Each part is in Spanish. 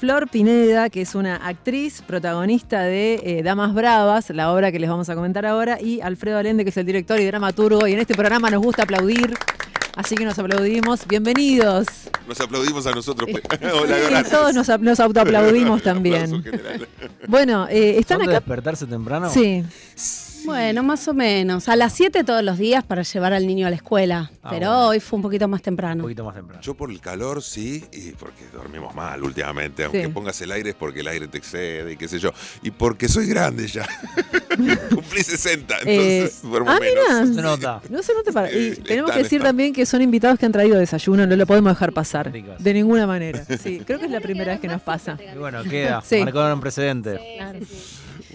Flor Pineda, que es una actriz protagonista de eh, Damas Bravas, la obra que les vamos a comentar ahora, y Alfredo Alende, que es el director y dramaturgo, y en este programa nos gusta aplaudir, así que nos aplaudimos. Bienvenidos. Nos aplaudimos a nosotros. pues. Hola, sí, todos nos, nos autoaplaudimos también. Bueno, eh, están ¿Son acá. de despertarse temprano? Sí. Bueno, más o menos. A las 7 todos los días para llevar al niño a la escuela. Ah, pero bueno. hoy fue un poquito más Un temprano. poquito más temprano. Yo por el calor sí, y porque dormimos mal últimamente. Aunque Sí. pongas el aire es porque el aire te excede y qué sé yo. Y porque soy grande ya. Cumplí 60, entonces duermo ah, menos. mira. Se nota. No se nota para. Y Eh, tenemos que decir están. también que son invitados que han traído desayuno, no lo podemos dejar pasar. Ricos. De ninguna manera. Sí, creo que es la primera vez que nos pasa. Y bueno, queda. Sí. Marcaron precedente.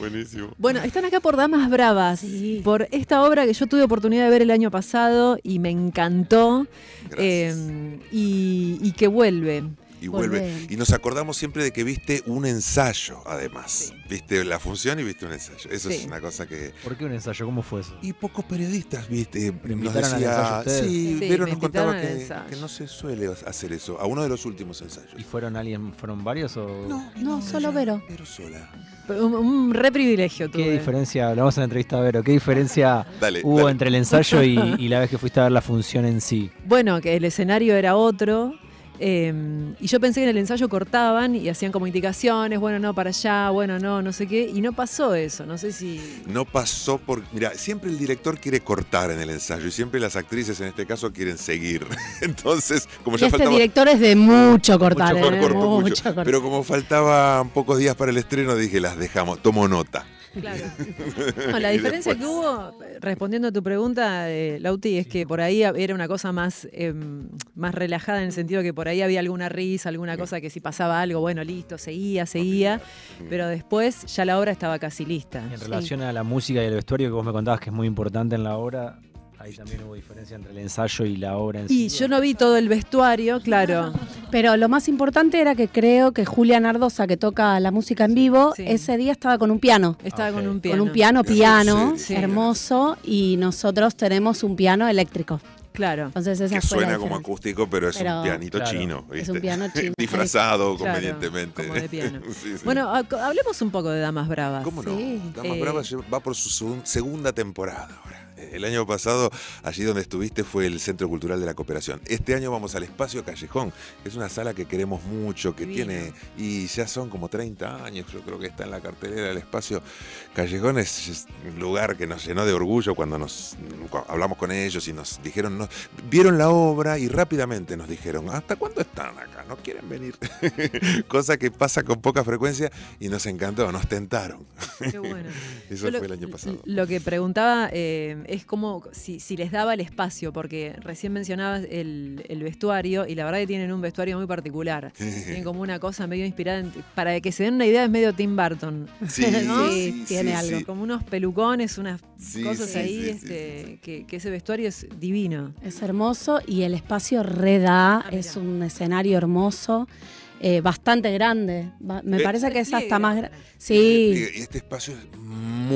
Buenísimo. Bueno, están acá por Damas Bravas, Sí. por esta obra que yo tuve oportunidad de ver el año pasado y me encantó Gracias. eh, y, y que vuelve. Y vuelve. Y nos acordamos siempre de que viste un ensayo, además. Viste la función y viste un ensayo. Eso Sí. es una cosa que. ¿Por qué un ensayo? ¿Cómo fue eso? Y pocos periodistas, viste, ¿Lo nos al decía, ustedes? sí, Sí, Vero me nos contaba que, no se suele hacer eso, a uno de los últimos ensayos. ¿Y fueron alguien, fueron varios o No, solo Vero. Vero sola. Un, un re privilegio qué tuve. diferencia? Hablamos en la entrevista a Vero. ¿Qué diferencia Dale, hubo dale. entre el ensayo y, y la vez que fuiste a ver la función en sí? Bueno, que el escenario era otro. Eh, y yo pensé que en el ensayo cortaban y hacían como indicaciones, bueno, no, para allá, bueno, no, no sé qué. Y no pasó eso, no sé si... No pasó por. Mira, siempre el director quiere cortar en el ensayo y siempre las actrices en este caso quieren seguir. Entonces, como Y ya este faltaba. director es de mucho cortar, Mucho ¿eh? corto, mucho. Mucho cortar. Pero como faltaban pocos días para el estreno, dije, las dejamos, tomo nota. Claro. No, la diferencia que hubo, respondiendo a tu pregunta, eh, Lauti, es que por ahí era una cosa más, em, más relajada en el sentido que por ahí había alguna risa, alguna cosa que si pasaba algo, bueno, listo, seguía, seguía, pero después ya la obra estaba casi lista. En relación a la música y el vestuario que vos me contabas que es muy importante en la obra, ahí también hubo diferencia entre el ensayo y la obra en sí. Y yo no vi todo el vestuario, claro. Pero lo más importante era que creo que Julia Nardosa, que toca la música en vivo, Sí. ese día estaba con un piano. Estaba Ok. con un piano. Con un piano, piano, sí, sí. hermoso, y nosotros tenemos un piano eléctrico. Claro. Entonces esa Que suena como acústico, pero es Pero- un pianito Claro. chino. Es un piano chino. Disfrazado Claro, convenientemente. como de piano. Sí, sí. Bueno, ha- hablemos un poco de Damas Bravas. ¿Cómo no? Sí. Damas Eh, Bravas va por su segun- segunda temporada ahora. El año pasado, allí donde estuviste, fue el Centro Cultural de la Cooperación. Este año vamos al Espacio Callejón, que es una sala que queremos mucho, que Divino. tiene, y ya son como 30 años, yo creo que está en la cartelera del Espacio Callejón. Es, es un lugar que nos llenó de orgullo cuando nos hablamos con ellos y nos dijeron, no, vieron la obra y rápidamente nos dijeron, ¿hasta cuándo están acá? ¿No quieren venir? Cosa que pasa con poca frecuencia y nos encantó, nos tentaron. Qué bueno. Eso Yo lo- fue el año pasado. Lo que preguntaba eh, es como si, si les daba el espacio, porque recién mencionabas el, el vestuario y la verdad que tienen un vestuario muy particular. Tienen como una cosa medio inspirada, en- para que se den una idea es medio Tim Burton. Sí, ¿no? Sí, tiene algo. sí. Como unos pelucones, unas Sí, cosas sí, ahí, sí, sí, este, sí, Que, que ese vestuario es divino. Es hermoso y el espacio reda, Ah, es un escenario hermoso, eh, bastante grande. Me Eh, parece que es hasta más grande. Sí, Y este espacio es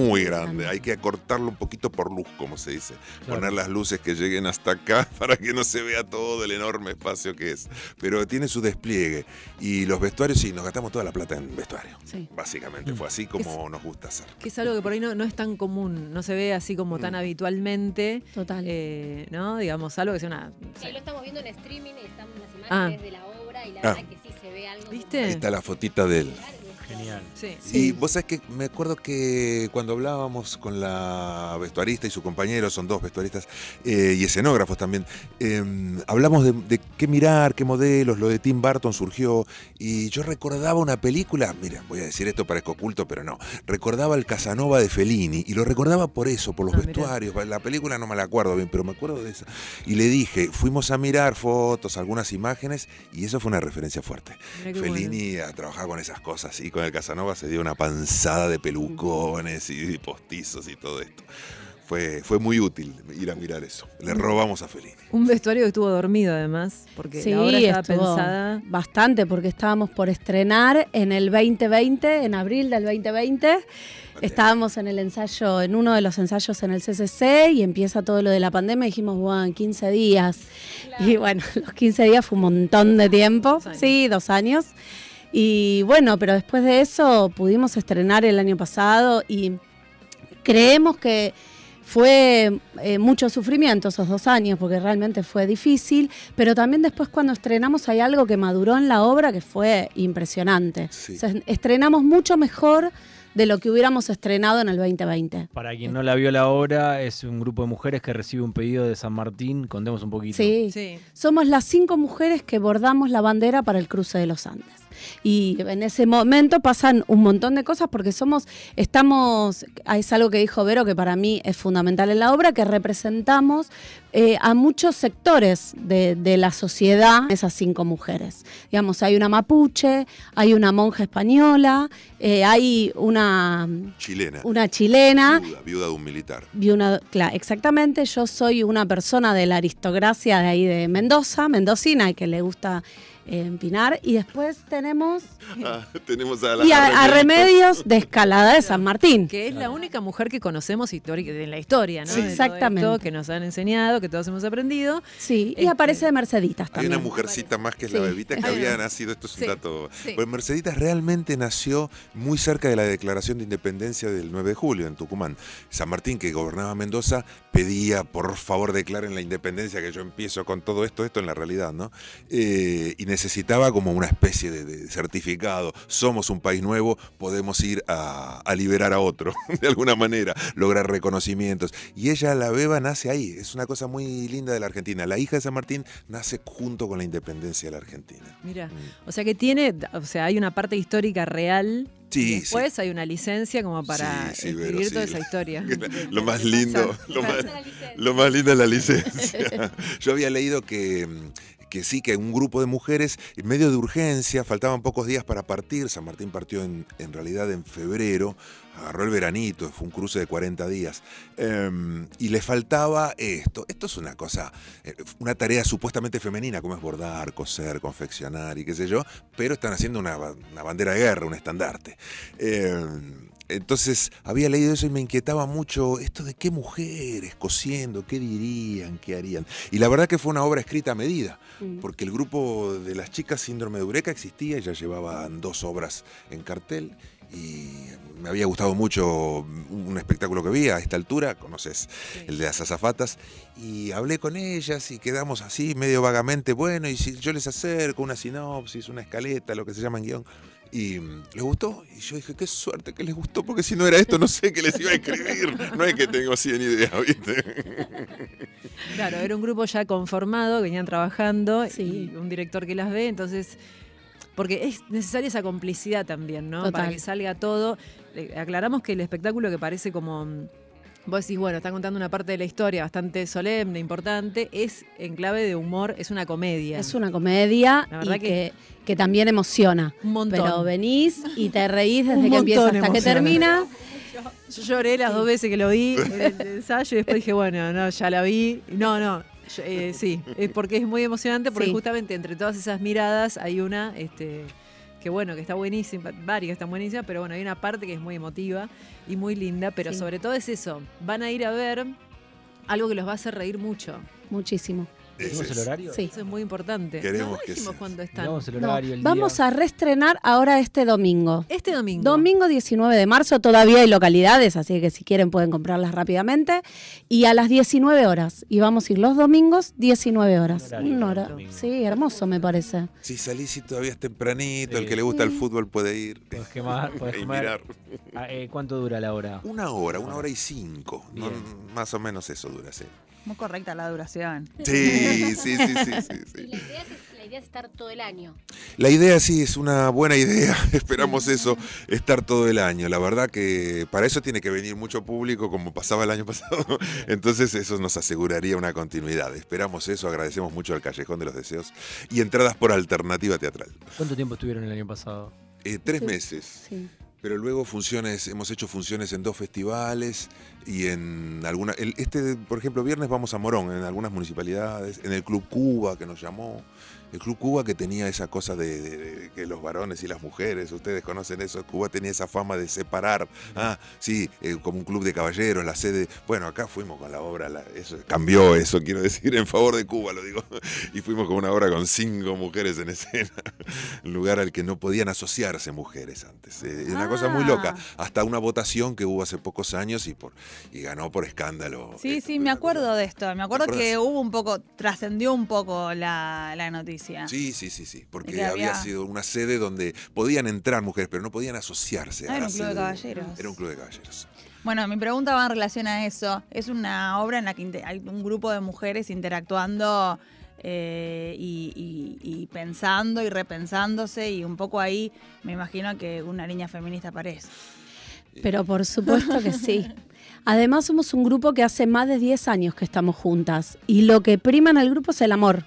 muy grande, hay que acortarlo un poquito por luz, como se dice. Claro. Poner las luces que lleguen hasta acá para que no se vea todo el enorme espacio que es. Pero tiene su despliegue. Y los vestuarios, sí, nos gastamos toda la plata en vestuario. sí. Básicamente, fue así como nos gusta hacer. Que es algo que por ahí no, no es tan común, no se ve así como tan Mm. habitualmente. Total. Eh, ¿No? Digamos, algo que sea una. Sí, lo estamos viendo en streaming y están las Ah. imágenes de la obra y la Ah. verdad que sí se ve algo. ¿Viste? Ahí está la fotita de él. Sí. Y vos sabés que me acuerdo que cuando hablábamos con la vestuarista y su compañero, son dos vestuaristas eh, y escenógrafos también, eh, hablamos de, de qué mirar, qué modelos, lo de Tim Burton surgió y yo recordaba una película, mira, voy a decir esto parezco oculto, pero no, recordaba el Casanova de Fellini y lo recordaba por eso, por los Ah, mirá. vestuarios, la película no me la acuerdo bien, pero me acuerdo de esa. Y le dije, fuimos a mirar fotos, algunas imágenes y eso fue una referencia fuerte. Qué bueno. Fellini a trabajar con esas cosas y con el Casanova se dio una panzada de pelucones y postizos y todo esto. Fue, fue muy útil ir a mirar eso. Le robamos a Fellini. Un vestuario que estuvo dormido además, porque Sí, la obra estaba estuvo pensada. bastante porque estábamos por estrenar en el 2020, en abril del 2020. Estábamos en el ensayo, en uno de los ensayos en el CCC y empieza todo lo de la pandemia. y Dijimos, bueno, en 15 días. Y bueno, los 15 días fue un montón de tiempo. Dos años. Sí, dos años. Y bueno, pero después de eso pudimos estrenar el año pasado y creemos que fue eh, mucho sufrimiento esos dos años porque realmente fue difícil, pero también después cuando estrenamos hay algo que maduró en la obra que fue impresionante. Sí. O sea, estrenamos mucho mejor de lo que hubiéramos estrenado en el 2020. Para quien no la vio la obra, es un grupo de mujeres que recibe un pedido de San Martín. Contemos un poquito. Sí. Sí. Somos las cinco mujeres que bordamos la bandera para el cruce de los Andes. Y en ese momento pasan un montón de cosas porque somos, estamos, es algo que dijo Vero que para mí es fundamental en la obra, que representamos eh, a muchos sectores de, de la sociedad, esas cinco mujeres. Digamos, hay una mapuche, hay una monja española, eh, hay una, Chilena. una chilena. Viuda, viuda de un militar. Vi una- claro, exactamente, yo soy una persona de la aristocracia de ahí de Mendoza, mendocina, y que le gusta eh, empinar. Y después tenemos Ah, tenemos a la y a, a Remedios de Escalada de San Martín. Que es la única mujer que conocemos en la historia, ¿no? Sí, De todo exactamente. esto que nos han enseñado, que todos hemos aprendido. Sí, y Este- aparece de Merceditas Hay también. una mujercita más que es la bebita que Hay había nacido, esto es un Sí, dato. sí. Pues Merceditas realmente nació muy cerca de la declaración de independencia del 9 de julio en Tucumán. San Martín, que gobernaba Mendoza, pedía por favor declaren la independencia, que yo empiezo con todo esto, esto en la realidad, ¿no? Eh, y necesitaba como una especie de, de certificado. Somos un país nuevo, podemos ir a, a liberar a otro, de alguna manera, lograr reconocimientos. Y ella, la beba, nace ahí. Es una cosa muy linda de la Argentina. La hija de San Martín nace junto con la independencia de la Argentina. Mira, Mm. o sea que tiene, o sea, hay una parte histórica real. Sí, y después hay una licencia como para Sí, sí, Vero, escribir toda esa historia. Lo más lindo, más, lo más lindo es la licencia. Yo había leído que, mm, que sí, que un grupo de mujeres, en medio de urgencia, faltaban pocos días para partir. San Martín partió en, en realidad en febrero, agarró el veranito, fue un cruce de 40 días. Em, y le faltaba esto. Esto es una cosa, eh, una tarea supuestamente femenina, como es bordar, coser, confeccionar y qué sé yo, pero están haciendo una, ba- una bandera de guerra, un estandarte. Em, entonces había leído eso y me inquietaba mucho esto de qué mujeres cosiendo, qué dirían, qué harían. Y la verdad que fue una obra escrita a medida, Mm. porque el grupo de las chicas síndrome de Eureka existía, ya llevaban dos obras en cartel y me había gustado mucho un espectáculo que vi a esta altura, conoces el de las azafatas, y hablé con ellas y quedamos así medio vagamente, bueno, y si yo les acerco una sinopsis, una escaleta, lo que se llama en guion, y mm, les gustó, y yo dije, qué suerte que les gustó, porque si no era esto, no sé qué les iba a escribir, no es que tengo 100 ideas, ¿viste? Claro, era un grupo ya conformado, venían trabajando, Sí. y un director que las ve, entonces, porque es necesaria esa complicidad también, ¿no? Para que salga todo. Aclaramos que el espectáculo que parece como... mm, Vos decís, bueno, está contando una parte de la historia bastante solemne, importante, es en clave de humor, es una comedia. Es una comedia La verdad y que- que, que también emociona. un montón. Pero venís y te reís desde que empieza hasta que termina. Yo lloré las dos veces que lo vi en el ensayo y después dije, bueno, no, ya la vi. No, no, eh, sí, es porque es muy emocionante, porque Sí. justamente entre todas esas miradas hay una, este, que bueno, que está buenísima, varias están buenísimas, pero bueno, hay una parte que es muy emotiva y muy linda, pero Sí. sobre todo es eso, van a ir a ver algo que los va a hacer reír mucho. Muchísimo. ¿Dijimos Ese el es. horario? Sí. Eso es muy importante. Queremos no que dijimos sea. cuándo están. El No, el vamos día. a reestrenar ahora este domingo. Este domingo. Domingo 19 de marzo, todavía hay localidades, así que si quieren pueden comprarlas rápidamente. Y a las 19 horas. Y vamos a ir los domingos, 19 horas. Un horario Un para hora- el. Sí, hermoso me parece. Si salís y todavía es tempranito, el Sí. que le gusta el fútbol puede ir Podés quemar, comer. mirar. Ah, eh, ¿Cuánto dura la hora? Una hora, una hora y cinco. Más o menos eso dura, sí. Muy correcta la duración. Sí, sí, sí, sí, sí, Y sí. la idea, es, la idea es estar todo el año. La idea sí es una buena idea, esperamos eso, estar todo el año. La verdad que para eso tiene que venir mucho público como pasaba el año pasado, entonces eso nos aseguraría una continuidad. Esperamos eso, agradecemos mucho al Callejón de los Deseos y entradas por alternativa teatral. ¿Cuánto tiempo estuvieron el año pasado? Eh, tres Sí. meses. Sí. Pero luego funciones, hemos hecho funciones en dos festivales y en alguna. el- Este, por ejemplo, viernes vamos a Morón, en algunas municipalidades, en el Club Cuba que nos llamó. El Club Cuba que tenía esa cosa de, de- de que los varones y las mujeres, ustedes conocen eso, Cuba tenía esa fama de separar, ah, sí, eh, como un club de caballeros, la sede, bueno, acá fuimos con la obra, la- eso cambió eso, quiero decir, en favor de Cuba, lo digo, y fuimos con una obra con cinco mujeres en escena, un lugar al que no podían asociarse mujeres antes, eh, una cosa muy loca, hasta una votación que hubo hace pocos años y, por, y ganó por escándalo. Sí, Esto, sí, me acuerdo de esto. Me acuerdo que hubo un poco, trascendió un poco la, la noticia. Sí, sí, sí, sí, porque que había... había- sido una sede donde podían entrar mujeres, pero no podían asociarse. Ah, a era un club de caballeros. Era un club de caballeros. Bueno, mi pregunta va en relación a eso. Es una obra en la que hay un grupo de mujeres interactuando eh, y, y- y pensando y repensándose y un poco ahí me imagino que una línea feminista aparece. Pero por supuesto que sí. Además somos un grupo que hace más de 10 años que estamos juntas y lo que prima en el grupo es el amor.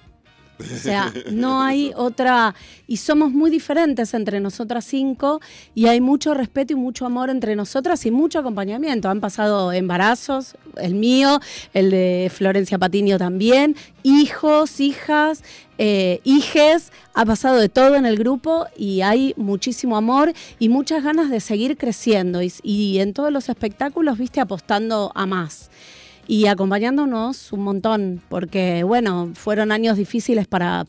O sea, no hay otra... Y somos muy diferentes entre nosotras cinco y hay mucho respeto y mucho amor entre nosotras y mucho acompañamiento. Han pasado embarazos, el mío, el de Florencia Patiño también, hijos, hijas, eh, hijes, ha pasado de todo en el grupo y hay muchísimo amor y muchas ganas de seguir creciendo y, y en todos los espectáculos, viste, apostando a más y acompañándonos un montón, porque bueno, fueron años difíciles para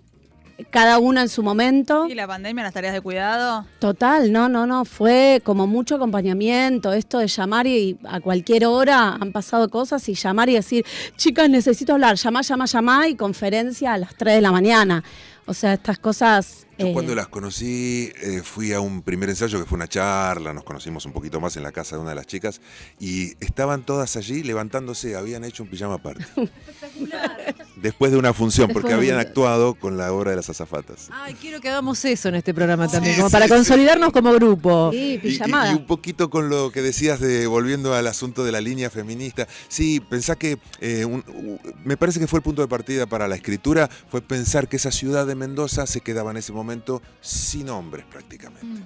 cada una en su momento. Y la pandemia, las tareas de cuidado. Total, no, no, no, fue como mucho acompañamiento, esto de llamar y a cualquier hora han pasado cosas y llamar y decir, chicas, necesito hablar, llama, llama, llama y conferencia a las 3 de la mañana. O sea, estas cosas... Yo eh, cuando las conocí eh, fui a un primer ensayo que fue una charla, nos conocimos un poquito más en la casa de una de las chicas y estaban todas allí levantándose, habían hecho un pijama party. Después de una función, porque Después habían actuado con la obra de las azafatas. Ay, quiero que hagamos eso en este programa también, Sí, como sí, para sí. consolidarnos como grupo. Sí, Y- y- pijamada. Y, un poquito con lo que decías de volviendo al asunto de la línea feminista. Sí, pensá que eh, un- u- me parece que fue el punto de partida para la escritura, fue pensar que esa ciudad de Mendoza se quedaba en ese momento sin hombres prácticamente.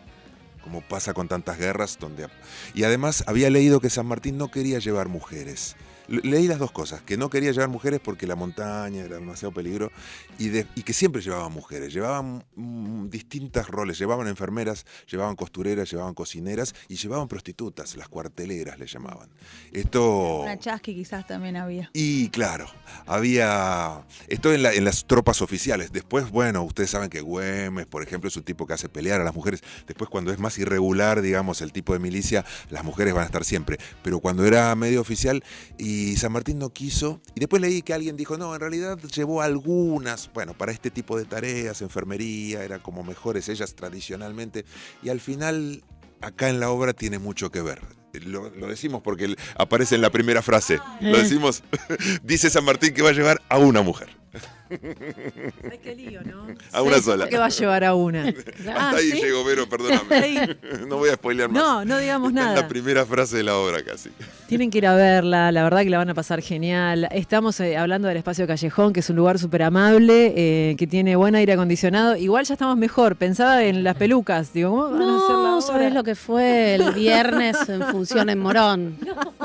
Como pasa con tantas guerras donde y además había leído que San Martín no quería llevar mujeres. Le- Leí las dos cosas, que no quería llevar mujeres porque la montaña era demasiado peligro y, de- y que siempre llevaban mujeres, llevaban mm, distintos roles, llevaban enfermeras, llevaban costureras, llevaban cocineras y llevaban prostitutas, las cuarteleras le llamaban. Esto... Una chasqui quizás también había. Y claro, había. Esto en, la- en las tropas oficiales. Después, bueno, ustedes saben que Güemes, por ejemplo, es un tipo que hace pelear a las mujeres. Después, cuando es más irregular, digamos, el tipo de milicia, las mujeres van a estar siempre. Pero cuando era medio oficial y San Martín no quiso. Y después leí que alguien dijo, no, en realidad llevó algunas, bueno, para este tipo de tareas, enfermería, eran como mejores ellas tradicionalmente. Y al final, acá en la obra tiene mucho que ver. Lo, lo decimos porque aparece en la primera frase. Lo Eh. decimos, dice San Martín que va a llevar a una mujer. Ay, qué lío, ¿no? A una sola. ¿Qué va a llevar a una? Ah, Hasta ahí ¿sí? llegó Vero, perdóname. Ahí. No voy a spoilear más. No, no digamos Está en nada. la primera frase de la obra casi. Tienen que ir a verla, la verdad que la van a pasar genial. Estamos eh, hablando del espacio Callejón, que es un lugar súper amable, eh, que tiene buen aire acondicionado. Igual ya estamos mejor. Pensaba en las pelucas. Digo, ¿cómo van a hacer la No, obra? ¿sabés lo que fue el viernes en función en Morón?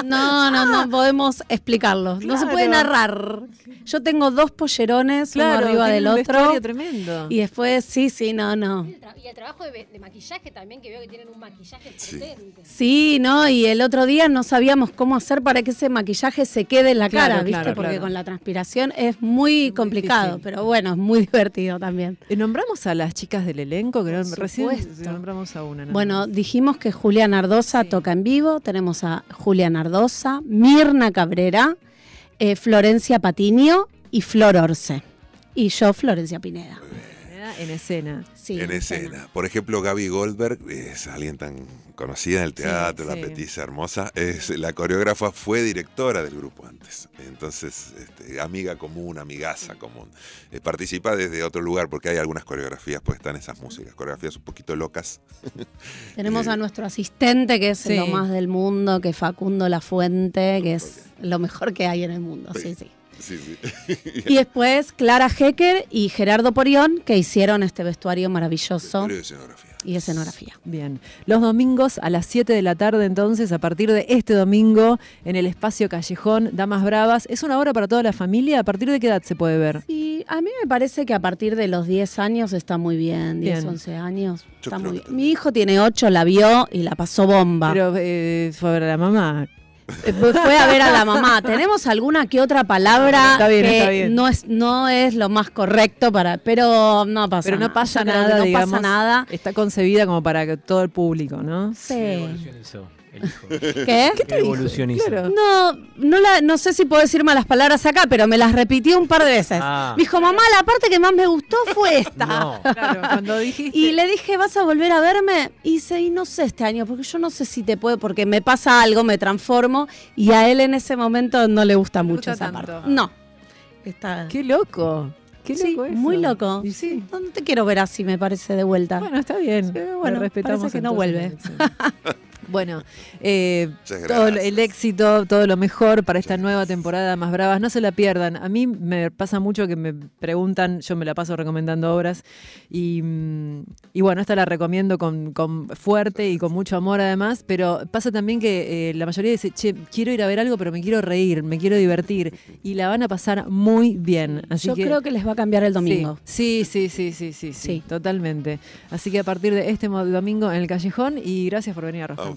No, no, no podemos explicarlo. No se puede narrar. Yo tengo dos pollerones, Claro, uno arriba del un otro. tremendo. Y después, sí, sí, no, no. Y el, tra- y el trabajo de, de maquillaje también, que veo que tienen un maquillaje Sí. potente. Sí, no, y el otro día no sabíamos cómo hacer para que ese maquillaje se quede en la Claro, cara, ¿viste? claro, Porque claro. con la transpiración es muy complicado, difícil. pero bueno, es muy divertido también. Eh, ¿Nombramos a las chicas del elenco? Que recién supuesto. nombramos a una. nada Bueno, dijimos que Julia Nardosa toca en vivo. Tenemos a Julia Nardosa, Mirna Cabrera, eh, Florencia Patiño y Flor Orce. Y yo, Florencia Pineda. En escena. Sí, en escena. Por ejemplo, Gaby Goldberg es alguien tan conocida en el teatro, Sí, la sí. petiza hermosa. Es, la coreógrafa fue directora del grupo antes. Entonces, este, amiga común, amigaza común. Eh, participa desde otro lugar porque hay algunas coreografías, pues están esas músicas, coreografías un poquito locas. Tenemos Eh, a nuestro asistente, que es Sí. lo más del mundo, que es Facundo La Fuente, que es lo mejor que hay en el mundo. Sí, sí. Sí, sí. Y después Clara Hecker y Gerardo Porión, que hicieron este vestuario maravilloso. Vestuario de escenografía. y escenografía. Bien. Los domingos a las 7 de la tarde, entonces, a partir de este domingo, en el espacio Callejón, Damas Bravas. ¿Es una obra para toda la familia? ¿A partir de qué edad se puede ver? Y a mí me parece que a partir de los 10 años está muy bien, 10, Bien. 11 años. Yo Está creo muy que bien. también. Mi hijo tiene 8, la vio y la pasó bomba. Pero eh, fue a ver a la mamá. Eh, Fue a ver a la mamá. Tenemos alguna que otra palabra Está bien, que está bien. no es no es lo más correcto para, pero no pasa. Pero no nada. pasa nada, no digamos. pasa nada. Está concebida como para que todo el público, ¿no? Sí. ¿Qué evolución hizo el hijo? ¿Qué? ¿Qué hizo? Claro. No, no, la, no sé si puedo decir malas palabras acá, pero me las repitió un par de veces. Ah. Me dijo, mamá, la parte que más me gustó fue esta. No. Claro, cuando dijiste. Y le dije, ¿vas a volver a verme? Y dice, y no sé este año, porque yo no sé si te puedo, porque me pasa algo, me transformo, y a él en ese momento no le gusta No mucho gusta esa tanto. parte. No. Está... Qué loco. Qué Sí, loco eso. muy loco. Y sí. No, no te quiero ver así, me parece, de vuelta. Bueno, está bien. Sí, Lo bueno, respetamos parece que no vuelve. Bueno, eh, todo el éxito, todo lo mejor para esta nueva temporada Más Bravas. No se la pierdan. A mí me pasa mucho que me preguntan, yo me la paso recomendando obras y, mm, y bueno, esta la recomiendo con, con fuerte y con mucho amor además, pero pasa también que eh, la mayoría dice, che, quiero ir a ver algo, pero me quiero reír, me quiero divertir y la van a pasar muy bien. Así Yo que, creo que les va a cambiar el domingo. Sí, sí, sí, sí, sí, sí, Sí. totalmente. Así que a partir de este domingo en el callejón y gracias por venir a